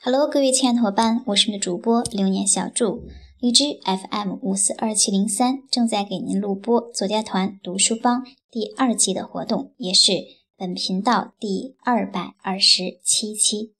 Hello，各位亲爱的伙伴，我是你的主播流年小祝，荔枝 FM 五四二七零三正在给您录播作家团读书帮第二季的活动，也是本频道第二百二十七期。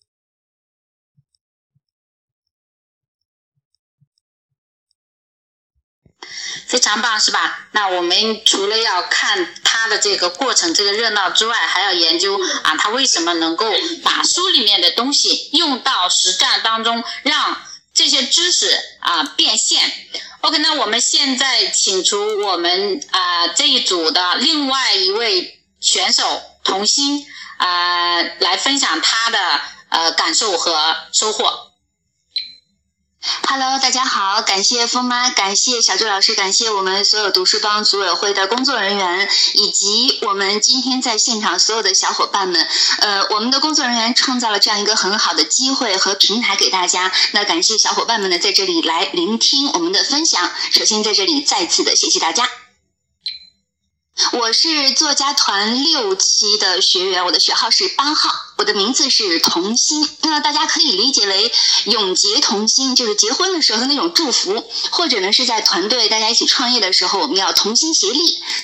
非常棒，是吧？那我们除了要看它的这个过程、这个热闹之外，还要研究啊，它为什么能够把书里面的东西用到实战当中，让这些知识啊变现。OK，那我们现在请出我们啊这一组的另外一位选手童心啊来分享他的呃感受和收获。Hello，大家好，感谢风妈，感谢小周老师，感谢我们所有读书帮组委会的工作人员，以及我们今天在现场所有的小伙伴们。呃，我们的工作人员创造了这样一个很好的机会和平台给大家。那感谢小伙伴们呢，在这里来聆听我们的分享。首先在这里再次的谢谢大家。我是作家团六期的学员，我的学号是八号，我的名字是童心。那大家可以理解为永结同心，就是结婚的时候的那种祝福，或者呢是在团队大家一起创业的时候，我们要同心协力；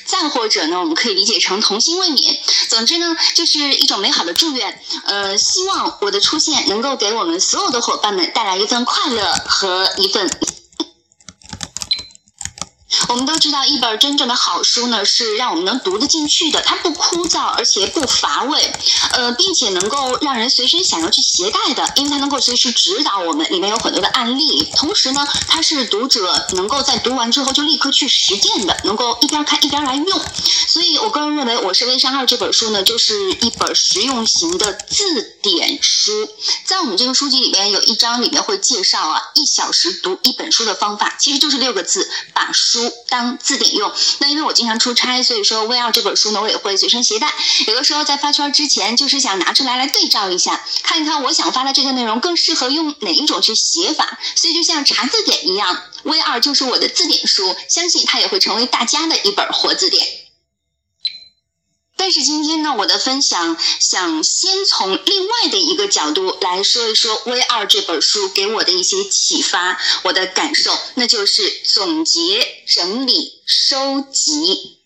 再或者呢，我们可以理解成同心未泯。总之呢，就是一种美好的祝愿。呃，希望我的出现能够给我们所有的伙伴们带来一份快乐和一份。我们都知道，一本真正的好书呢，是让我们能读得进去的，它不枯燥，而且不乏味，呃，并且能够让人随身想要去携带的，因为它能够随时指导我们，里面有很多的案例。同时呢，它是读者能够在读完之后就立刻去实践的，能够一边看一边来用。所以我个人认为，《我是微商二》这本书呢，就是一本实用型的字典书。在我们这个书籍里面，有一章里面会介绍啊，一小时读一本书的方法，其实就是六个字：把书。当字典用，那因为我经常出差，所以说 V2 这本书呢，我也会随身携带。有的时候在发圈之前，就是想拿出来来对照一下，看一看我想发的这个内容更适合用哪一种去写法。所以就像查字典一样，V2 就是我的字典书，相信它也会成为大家的一本活字典。但是今天呢，我的分享想先从另外的一个角度来说一说《V 二》这本书给我的一些启发，我的感受，那就是总结、整理、收集。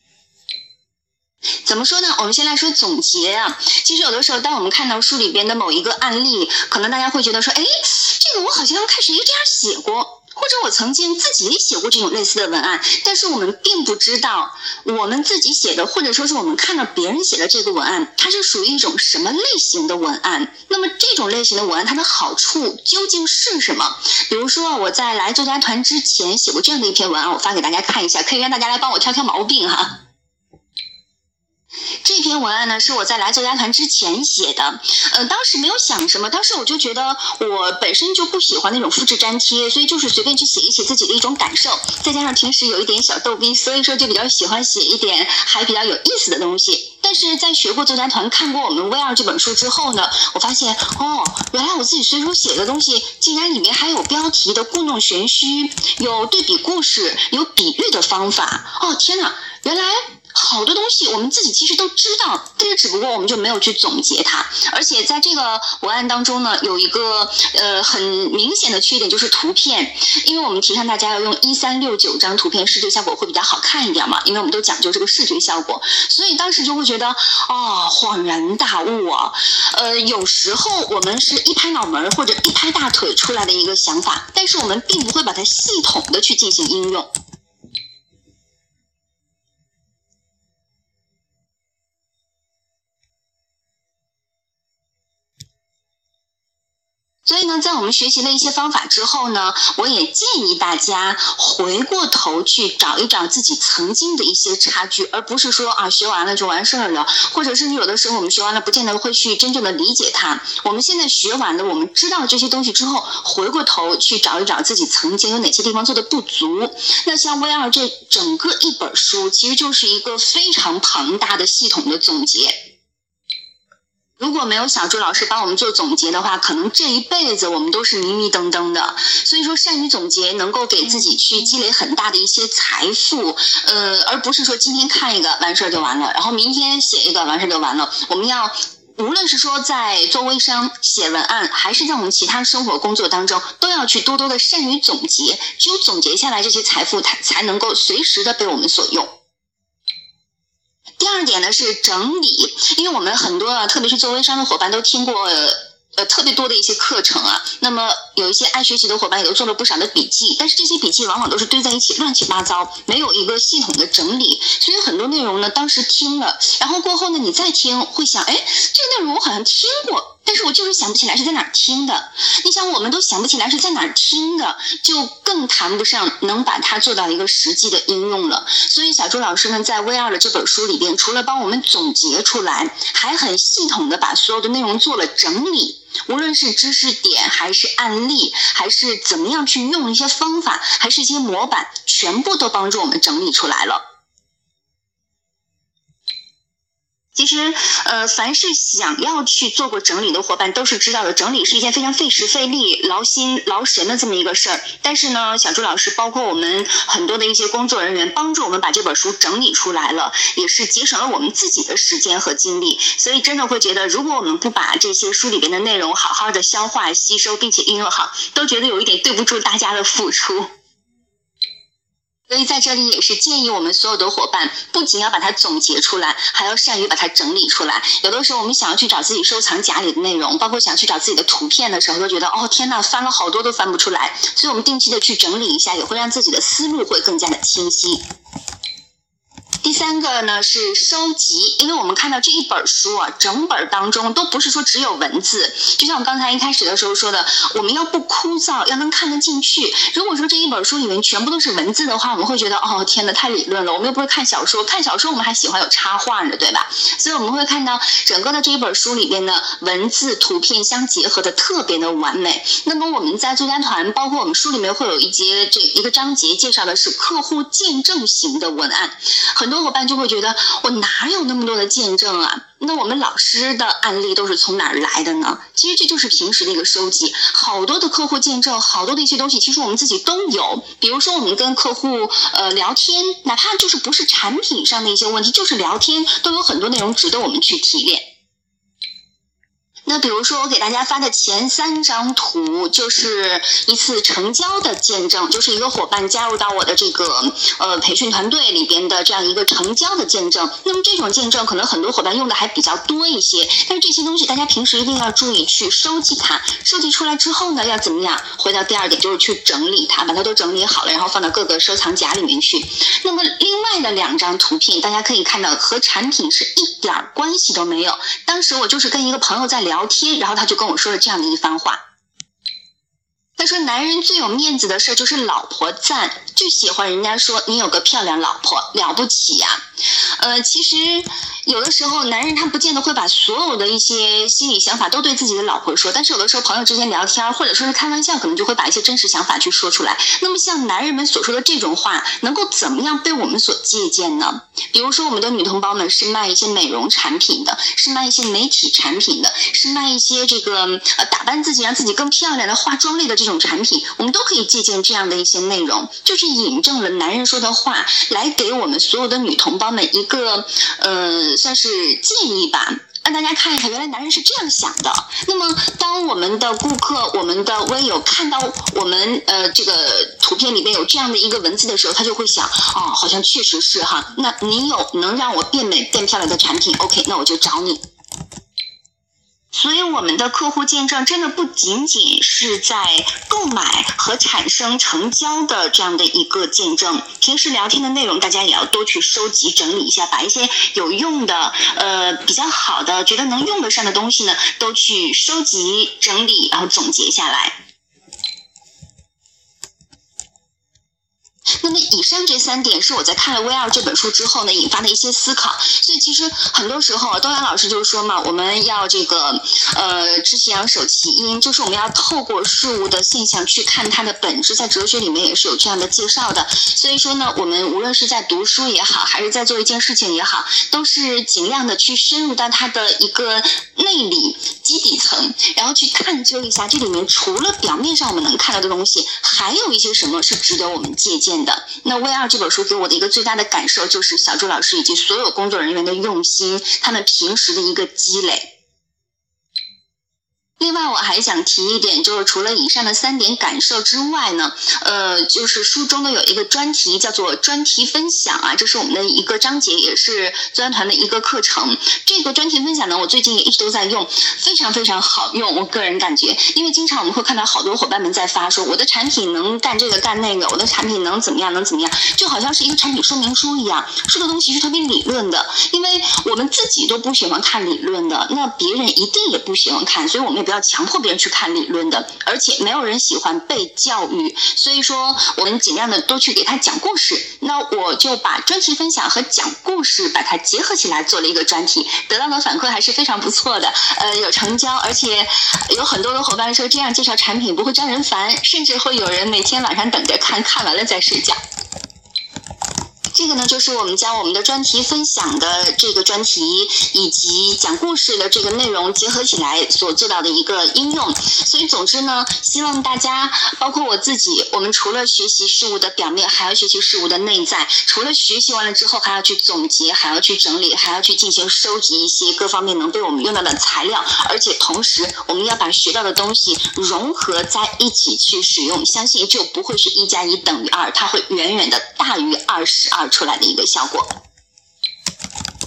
怎么说呢？我们先来说总结啊。其实有的时候，当我们看到书里边的某一个案例，可能大家会觉得说，哎，这个我好像开始也这样写过。或者我曾经自己也写过这种类似的文案，但是我们并不知道我们自己写的，或者说是我们看到别人写的这个文案，它是属于一种什么类型的文案。那么这种类型的文案，它的好处究竟是什么？比如说我在来作家团之前写过这样的一篇文案，我发给大家看一下，可以让大家来帮我挑挑毛病哈。这篇文案呢是我在来作家团之前写的，呃，当时没有想什么，当时我就觉得我本身就不喜欢那种复制粘贴，所以就是随便去写一写自己的一种感受，再加上平时有一点小逗逼，所以说就比较喜欢写一点还比较有意思的东西。但是在学过作家团、看过我们 V 二这本书之后呢，我发现哦，原来我自己随手写的东西，竟然里面还有标题的故弄玄虚，有对比故事，有比喻的方法。哦，天哪，原来。好多东西我们自己其实都知道，但是只不过我们就没有去总结它。而且在这个文案当中呢，有一个呃很明显的缺点就是图片，因为我们提倡大家要用一三六九张图片，视觉效果会比较好看一点嘛。因为我们都讲究这个视觉效果，所以当时就会觉得啊恍然大悟啊。呃，有时候我们是一拍脑门或者一拍大腿出来的一个想法，但是我们并不会把它系统的去进行应用。所以呢，在我们学习了一些方法之后呢，我也建议大家回过头去找一找自己曾经的一些差距，而不是说啊学完了就完事儿了，或者甚至有的时候我们学完了不见得会去真正的理解它。我们现在学完了，我们知道这些东西之后，回过头去找一找自己曾经有哪些地方做的不足。那像 V R 这整个一本书，其实就是一个非常庞大的系统的总结。如果没有小朱老师帮我们做总结的话，可能这一辈子我们都是迷迷瞪瞪的。所以说，善于总结能够给自己去积累很大的一些财富，呃，而不是说今天看一个完事儿就完了，然后明天写一个完事儿就完了。我们要无论是说在做微商、写文案，还是在我们其他生活工作当中，都要去多多的善于总结。只有总结下来这些财富，它才能够随时的被我们所用。第二点呢是整理，因为我们很多啊，特别是做微商的伙伴都听过。呃，特别多的一些课程啊，那么有一些爱学习的伙伴也都做了不少的笔记，但是这些笔记往往都是堆在一起，乱七八糟，没有一个系统的整理，所以很多内容呢，当时听了，然后过后呢，你再听会想，哎，这个内容我好像听过。但是我就是想不起来是在哪儿听的。你想，我们都想不起来是在哪儿听的，就更谈不上能把它做到一个实际的应用了。所以小朱老师呢，在 V 二的这本书里边，除了帮我们总结出来，还很系统的把所有的内容做了整理。无论是知识点，还是案例，还是怎么样去用一些方法，还是一些模板，全部都帮助我们整理出来了。其实，呃，凡是想要去做过整理的伙伴都是知道的，整理是一件非常费时费力、劳心劳神的这么一个事儿。但是呢，小朱老师包括我们很多的一些工作人员，帮助我们把这本书整理出来了，也是节省了我们自己的时间和精力。所以，真的会觉得，如果我们不把这些书里边的内容好好的消化吸收，并且应用好，都觉得有一点对不住大家的付出。所以在这里也是建议我们所有的伙伴，不仅要把它总结出来，还要善于把它整理出来。有的时候我们想要去找自己收藏夹里的内容，包括想去找自己的图片的时候，都觉得哦天呐，翻了好多都翻不出来。所以我们定期的去整理一下，也会让自己的思路会更加的清晰。第三个呢是收集，因为我们看到这一本书啊，整本当中都不是说只有文字，就像我们刚才一开始的时候说的，我们要不枯燥，要能看得进去。如果说这一本书里面全部都是文字的话，我们会觉得哦天哪，太理论了。我们又不是看小说，看小说我们还喜欢有插画呢，对吧？所以我们会看到整个的这一本书里边的文字、图片相结合的特别的完美。那么我们在作家团，包括我们书里面会有一节这一个章节介绍的是客户见证型的文案，很。很多伙伴就会觉得我哪有那么多的见证啊？那我们老师的案例都是从哪儿来的呢？其实这就是平时的一个收集，好多的客户见证，好多的一些东西，其实我们自己都有。比如说我们跟客户呃聊天，哪怕就是不是产品上的一些问题，就是聊天，都有很多内容值得我们去提炼。那比如说，我给大家发的前三张图，就是一次成交的见证，就是一个伙伴加入到我的这个呃培训团队里边的这样一个成交的见证。那么这种见证，可能很多伙伴用的还比较多一些。但是这些东西，大家平时一定要注意去收集它。收集出来之后呢，要怎么样？回到第二点，就是去整理它，把它都整理好了，然后放到各个收藏夹里面去。那么另外的两张图片，大家可以看到和产品是一点关系都没有。当时我就是跟一个朋友在聊。聊天，然后他就跟我说了这样的一番话。他说：“男人最有面子的事就是老婆赞，就喜欢人家说你有个漂亮老婆，了不起呀。”呃，其实有的时候男人他不见得会把所有的一些心理想法都对自己的老婆说，但是有的时候朋友之间聊天或者说是开玩笑，可能就会把一些真实想法去说出来。那么像男人们所说的这种话，能够怎么样被我们所借鉴呢？比如说我们的女同胞们是卖一些美容产品的，是卖一些媒体产品的，是卖一些这个呃打扮自己让自己更漂亮的化妆类的这。种产品，我们都可以借鉴这样的一些内容，就是引证了男人说的话，来给我们所有的女同胞们一个呃，算是建议吧，让大家看一看，原来男人是这样想的。那么，当我们的顾客、我们的微友看到我们呃这个图片里面有这样的一个文字的时候，他就会想，哦，好像确实是哈。那你有能让我变美变漂亮的产品，OK，那我就找你。所以，我们的客户见证真的不仅仅是在购买和产生成交的这样的一个见证。平时聊天的内容，大家也要多去收集整理一下，把一些有用的、呃比较好的、觉得能用得上的东西呢，都去收集整理，然后总结下来。那么以上这三点是我在看了《V 二》这本书之后呢引发的一些思考。所以其实很多时候，东阳老师就是说嘛，我们要这个呃知其阳守其阴，就是我们要透过事物的现象去看它的本质。在哲学里面也是有这样的介绍的。所以说呢，我们无论是在读书也好，还是在做一件事情也好，都是尽量的去深入到它的一个内里基，然后去探究一下这里面除了表面上我们能看到的东西，还有一些什么是值得我们借鉴。的那《V 二》这本书给我的一个最大的感受，就是小朱老师以及所有工作人员的用心，他们平时的一个积累。另外，我还想提一点，就是除了以上的三点感受之外呢，呃，就是书中呢有一个专题叫做专题分享啊，这是我们的一个章节，也是作业团的一个课程。这个专题分享呢，我最近也一直都在用，非常非常好用。我个人感觉，因为经常我们会看到好多伙伴们在发说，我的产品能干这个干那个，我的产品能怎么样能怎么样，就好像是一个产品说明书一样，说的东西是特别理论的。因为我们自己都不喜欢看理论的，那别人一定也不喜欢看，所以我们也。不要强迫别人去看理论的，而且没有人喜欢被教育，所以说我们尽量的多去给他讲故事。那我就把专题分享和讲故事把它结合起来做了一个专题，得到的反馈还是非常不错的。呃，有成交，而且有很多的伙伴说这样介绍产品不会招人烦，甚至会有人每天晚上等着看看完了再睡觉。这个呢，就是我们将我们的专题分享的这个专题以及讲故事的这个内容结合起来所做到的一个应用。所以，总之呢，希望大家，包括我自己，我们除了学习事物的表面，还要学习事物的内在。除了学习完了之后，还要去总结，还要去整理，还要去进行收集一些各方面能被我们用到的材料。而且，同时我们要把学到的东西融合在一起去使用。相信就不会是一加一等于二，它会远远的大于二十二。出来的一个效果。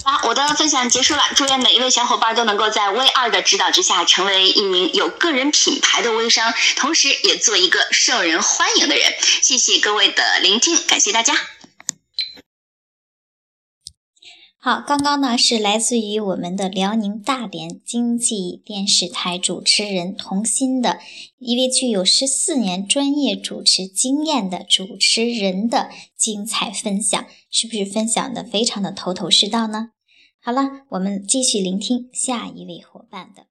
好，我的分享结束了。祝愿每一位小伙伴都能够在 V 二的指导之下，成为一名有个人品牌的微商，同时也做一个受人欢迎的人。谢谢各位的聆听，感谢大家。好，刚刚呢是来自于我们的辽宁大连经济电视台主持人童心的一位具有十四年专业主持经验的主持人的精彩分享，是不是分享的非常的头头是道呢？好了，我们继续聆听下一位伙伴的。